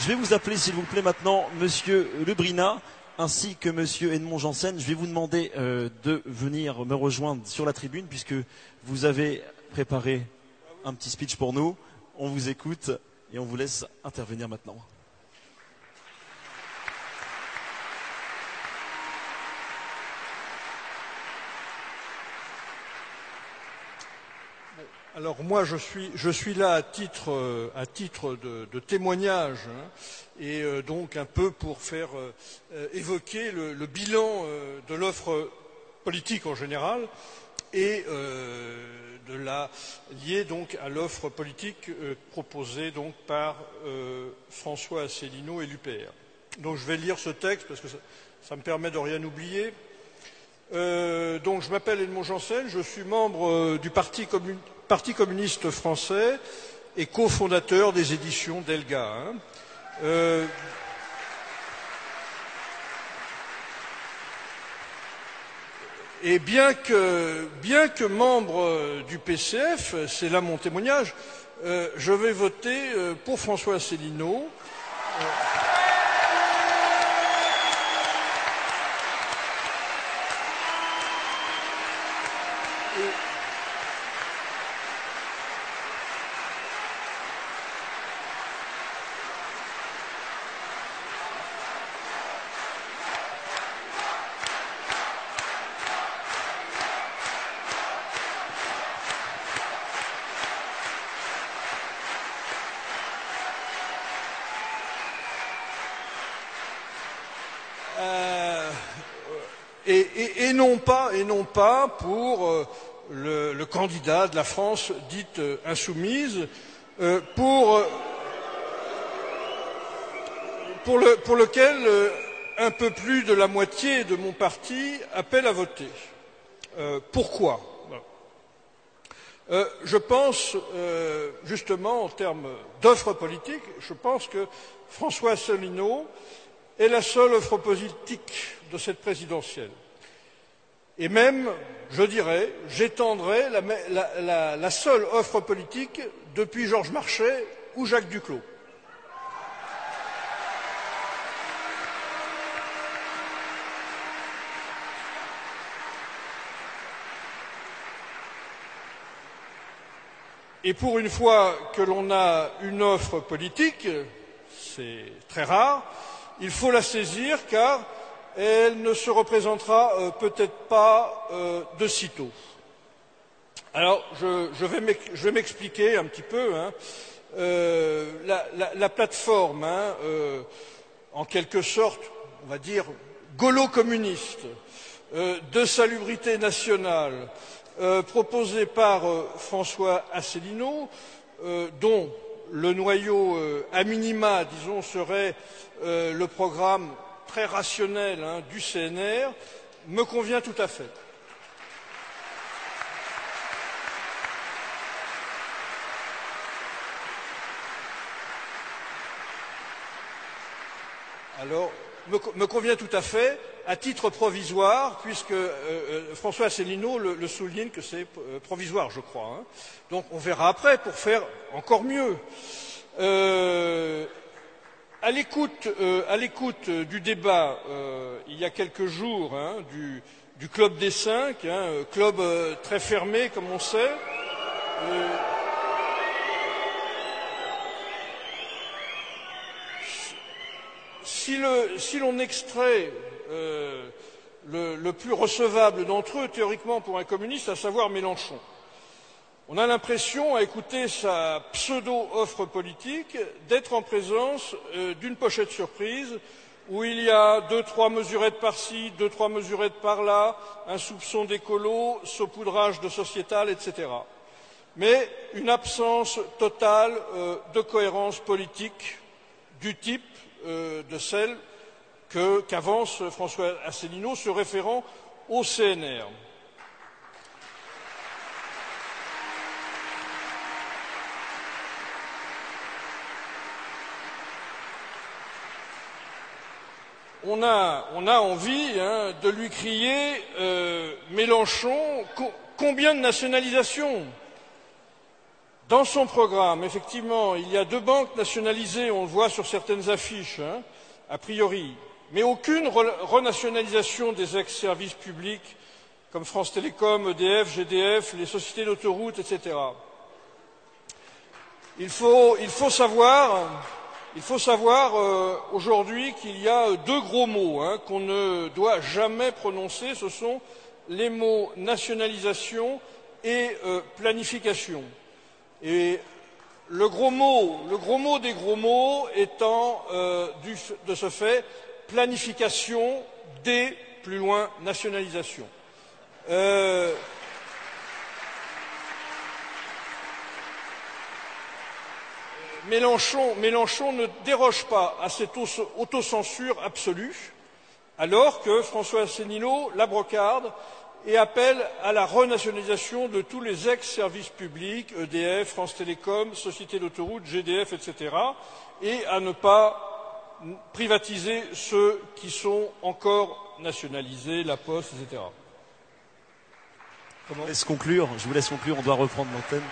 Je vais vous appeler, s'il vous plaît, maintenant Monsieur Lebrina ainsi que Monsieur Edmond Janssen. Je vais vous demander euh, de venir me rejoindre sur la tribune puisque vous avez préparé un petit speech pour nous. On vous écoute et on vous laisse intervenir maintenant. Alors moi je suis, je suis là à titre, euh, à titre de, témoignage hein, et euh, donc un peu pour faire euh, évoquer le, bilan de l'offre politique en général et de la liée donc à l'offre politique proposée donc par François Asselineau et l'UPR. Donc je vais lire ce texte parce que ça, ça me permet de rien oublier. Donc je m'appelle Edmond Janssen, je suis membre du Parti, commun... Parti, communiste français et cofondateur des éditions Delga. Hein. Euh... Et bien que, bien que, membre du PCF, c'est là mon témoignage, euh, je vais voter pour François Asselineau. Pas, et non pas pour euh, le, candidat de la France dite euh, insoumise, euh, pour, lequel un peu plus de la moitié de mon parti appelle à voter. pourquoi? Je pense, justement, en termes d'offres politiques, je pense que François Asselineau est la seule offre politique de cette présidentielle. Et même, je dirais, j'étendrai la, seule offre politique depuis Georges Marchais ou Jacques Duclos. Et pour une fois que l'on a une offre politique, c'est très rare, il faut la saisir car elle ne se représentera euh, peut-être pas euh, de sitôt. Alors, je, vais m'expliquer un petit peu. Hein. Euh, la, la, la, plateforme, hein, en quelque sorte, on va dire, gaulo-communiste, de salubrité nationale, proposée par François Asselineau, dont le noyau a minima, disons, serait le programme très rationnel hein, du CNR me convient tout à fait. Alors, me, convient tout à fait, à titre provisoire, puisque euh, euh François Asselineau le, souligne que c'est euh, provisoire, je crois. Hein. Donc on verra après pour faire encore mieux. À l'écoute euh, du débat euh, il y a quelques jours hein, du, club des cinq, hein, euh, club euh, très fermé comme on sait, euh, si l'on extrait euh, le, plus recevable d'entre eux théoriquement pour un communiste, à savoir Mélenchon, on a l'impression, à écouter sa pseudo-offre politique, d'être en présence euh, d'une pochette surprise où il y a deux, trois mesurettes par-ci, deux, trois mesurettes par-là, un soupçon d'écolo, saupoudrage de sociétal, etc. Mais une absence totale euh, de cohérence politique du type euh, de celle qu'avance François Asselineau se référant au CNR. On a, envie hein, de lui crier euh, Mélenchon, co combien de nationalisations? Dans son programme, effectivement, il y a deux banques nationalisées, on le voit sur certaines affiches, hein, a priori, mais aucune renationalisation des ex-services publics comme France Télécom, EDF, GDF, les sociétés d'autoroutes, etc. Il faut savoir, il faut savoir euh, aujourd'hui qu'il y a deux gros mots hein, qu'on ne doit jamais prononcer, ce sont les mots nationalisation et euh, planification. Et le gros mot, le gros mot des gros mots étant euh, de ce fait planification des plus loin nationalisation. Euh, Mélenchon, Mélenchon, ne déroge pas à cette autocensure absolue, alors que François Asselineau la brocarde et appelle à la renationalisation de tous les ex-services publics, EDF, France Télécom, Société d'autoroute, GDF, etc., et à ne pas privatiser ceux qui sont encore nationalisés, la Poste, etc. Comment? Je, laisse conclure, je vous laisse conclure, on doit reprendre l'antenne.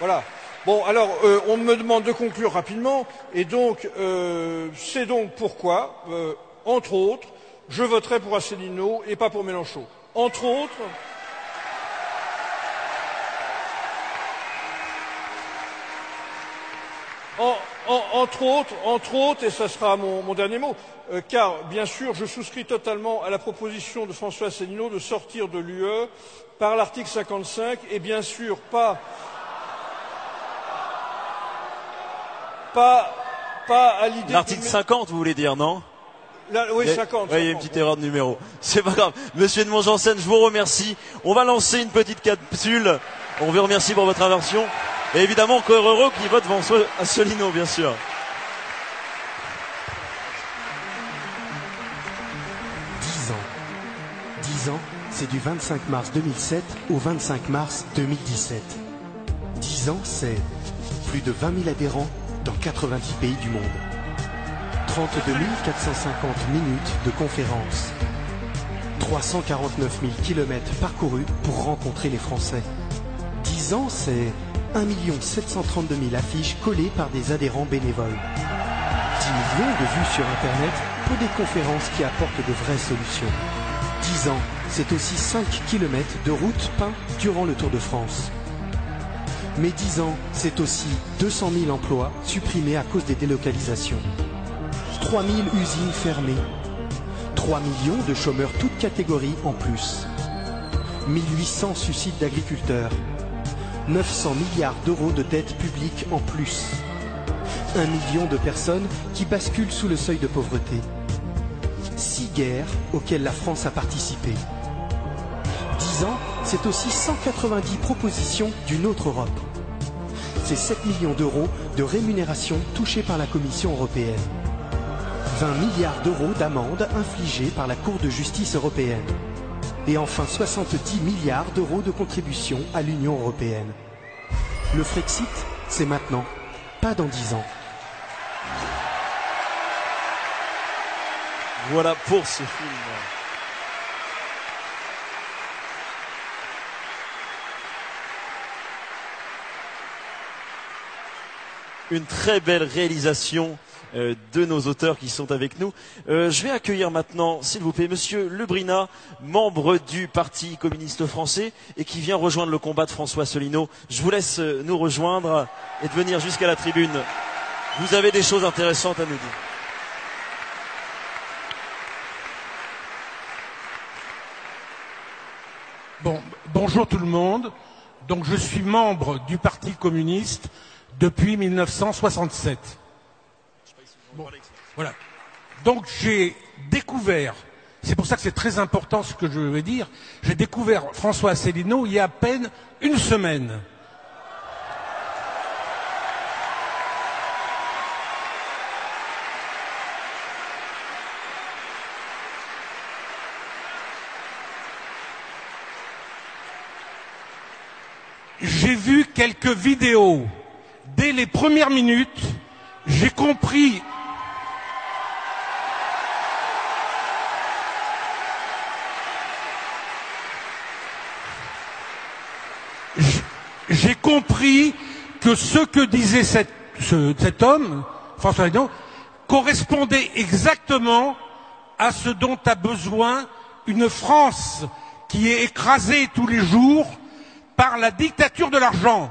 Voilà. Bon, alors, euh, on me demande de conclure rapidement, et donc, euh, c'est donc pourquoi, euh, entre autres, je voterai pour Asselineau et pas pour Mélenchon. Entre autres. entre autres, entre autres, et ce sera mon, dernier mot, car bien sûr, je souscris totalement à la proposition de François Asselineau de sortir de l'UE par l'article 55 et bien sûr pas, pas, pas à l'idée. L'article 50, vous voulez dire, non? Oui, 50. il y a une petite erreur de numéro. C'est pas grave. Monsieur de Montjanssen, je vous remercie. On va lancer une petite capsule. On vous remercie pour votre inversion. Et évidemment, encore heureux qui vote François Asselineau, bien sûr. 10 ans. 10 ans, c'est du 25 mars 2007 au 25 mars 2017. 10 ans, c'est plus de 20 000 adhérents dans 90 pays du monde. 32 450 minutes de conférences. 349 000 kilomètres parcourus pour rencontrer les Français. 10 ans, c'est 1 732 000 affiches collées par des adhérents bénévoles. 10 millions de vues sur Internet pour des conférences qui apportent de vraies solutions. 10 ans, c'est aussi 5 km de route peints durant le Tour de France. Mais 10 ans, c'est aussi 200 000 emplois supprimés à cause des délocalisations. 3000 usines fermées, 3 millions de chômeurs toutes catégories en plus, 1800 suicides d'agriculteurs, 900 milliards d'euros de dettes publiques en plus, 1 million de personnes qui basculent sous le seuil de pauvreté, 6 guerres auxquelles la France a participé. 10 ans, c'est aussi 190 propositions d'une autre Europe. C'est 7 millions d'euros de rémunération touchées par la Commission européenne. 20 milliards d'euros d'amendes infligées par la Cour de justice européenne. Et enfin 70 milliards d'euros de contributions à l'Union européenne. Le Frexit, c'est maintenant, pas dans 10 ans. Voilà pour ce film. Une très belle réalisation euh, de nos auteurs qui sont avec nous. Euh, je vais accueillir maintenant, s'il vous plaît, Monsieur Lebrina, membre du Parti communiste français et qui vient rejoindre le combat de François Asselineau. Je vous laisse euh, nous rejoindre et de venir jusqu'à la tribune. Vous avez des choses intéressantes à nous dire. Bon, bonjour tout le monde. Donc je suis membre du Parti communiste depuis 1967. Voilà. Donc j'ai découvert, c'est pour ça que c'est très important ce que je vais dire, j'ai découvert François Asselineau il y a à peine une semaine. J'ai vu quelques vidéos. Dès les premières minutes, j'ai compris j'ai compris que ce que disait cet, ce, cet homme, François Fillon, correspondait exactement à ce dont a besoin une France qui est écrasée tous les jours par la dictature de l'argent.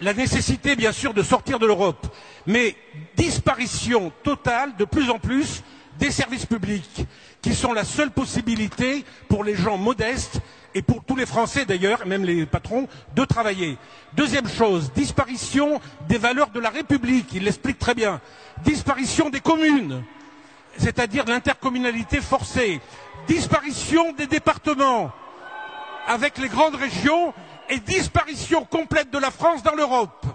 La nécessité, bien sûr, de sortir de l'Europe, mais disparition totale, de plus en plus, des services publics, qui sont la seule possibilité pour les gens modestes et pour tous les Français d'ailleurs, même les patrons, de travailler. Deuxième chose, disparition des valeurs de la République, il l'explique très bien. Disparition des communes, c'est-à-dire l'intercommunalité forcée. Disparition des départements, avec les grandes régions et disparition complète de la France dans l'Europe.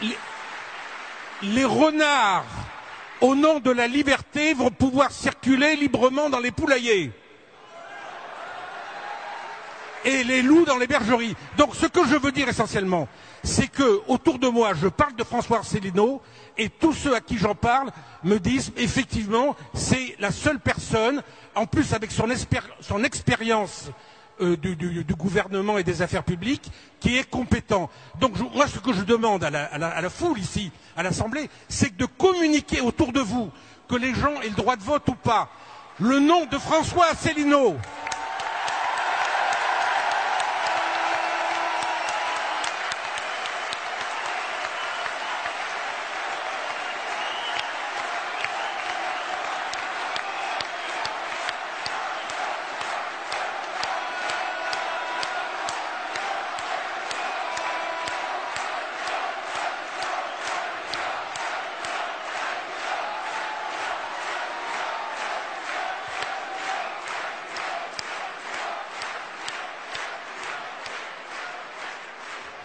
Les, les, renards, au nom de la liberté, vont pouvoir circuler librement dans les poulaillers. Et les loups dans les bergeries. Donc ce que je veux dire essentiellement, c'est que autour de moi, je parle de François Arcellino, et tous ceux à qui j'en parle me disent effectivement c'est la seule personne, en plus avec son, expérience euh, du, gouvernement et des affaires publiques, qui est compétent. Donc moi ce que je demande à la foule ici, à l'Assemblée, c'est de communiquer autour de vous, que les gens aient le droit de vote ou pas, le nom de François Asselineau.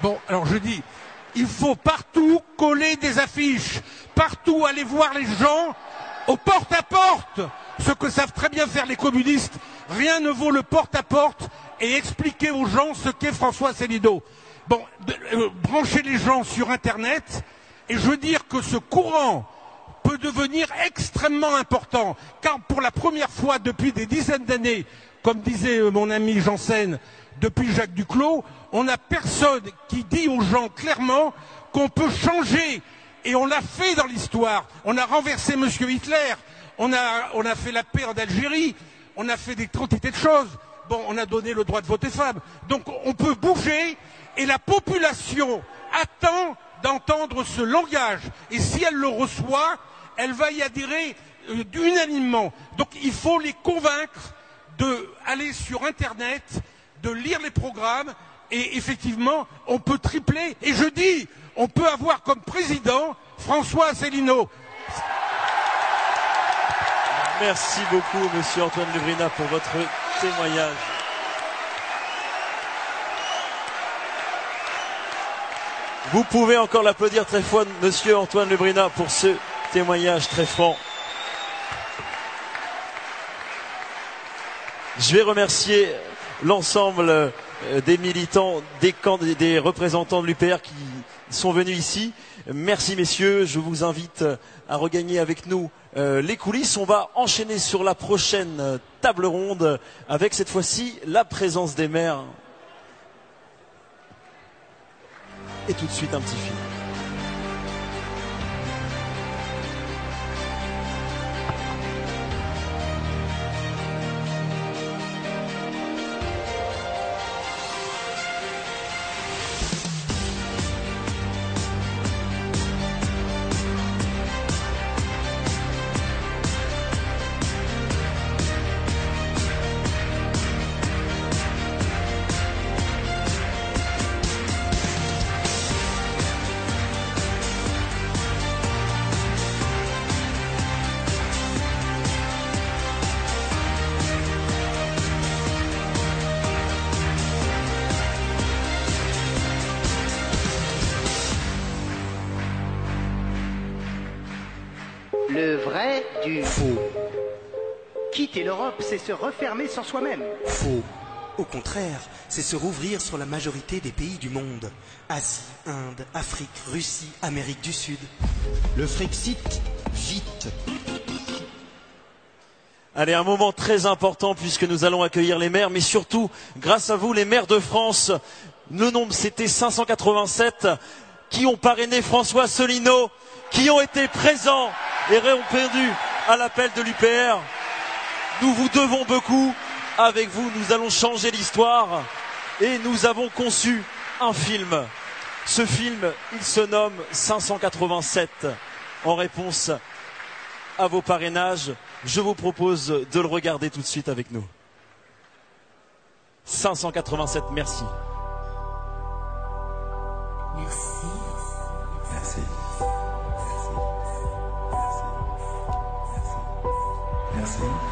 Bon, alors je dis, il faut partout coller des affiches, partout aller voir les gens au porte-à-porte, ce que savent très bien faire les communistes. Rien ne vaut le porte-à-porte et expliquer aux gens ce qu'est François Asselineau. Bon, euh, brancher les gens sur Internet, et je veux dire que ce courant peut devenir extrêmement important, car pour la première fois depuis des dizaines d'années, comme disait euh, mon ami Janssen, depuis Jacques Duclos, on n'a personne qui dit aux gens clairement qu'on peut changer. Et on l'a fait dans l'histoire. On a renversé M. Hitler. On a, fait la paix en Algérie. On a fait des quantités de choses. Bon, on a donné le droit de voter femmes. Donc on peut bouger et la population attend d'entendre ce langage. Et si elle le reçoit, elle va y adhérer euh, unanimement. Donc il faut les convaincre d'aller sur Internet, de lire les programmes et effectivement, on peut tripler. Et je dis, on peut avoir comme président François Asselineau. Merci beaucoup, Monsieur Antoine Lebrina, pour votre témoignage. Vous pouvez encore l'applaudir très fort, Monsieur Antoine Lebrina, pour ce témoignage très franc. Je vais remercier l'ensemble des militants, des, des représentants de l'UPR qui sont venus ici. Merci messieurs, je vous invite à regagner avec nous euh, les coulisses. On va enchaîner sur la prochaine table ronde avec cette fois-ci la présence des maires. Et tout de suite un petit film. Faux. Quitter l'Europe, c'est se refermer sur soi-même. Faux. Au contraire, c'est se rouvrir sur la majorité des pays du monde. Asie, Inde, Afrique, Russie, Amérique du Sud. Le Frexit, vite. Allez, un moment très important puisque nous allons accueillir les maires, mais surtout, grâce à vous, les maires de France, le nombre c'était 587 qui ont parrainé François Solino, qui ont été présents et répondu à l'appel de l'UPR. Nous vous devons beaucoup. Avec vous, nous allons changer l'histoire et nous avons conçu un film. Ce film, il se nomme 587 en réponse à vos parrainages. Je vous propose de le regarder tout de suite avec nous. 587, merci. Merci. Merci. Merci.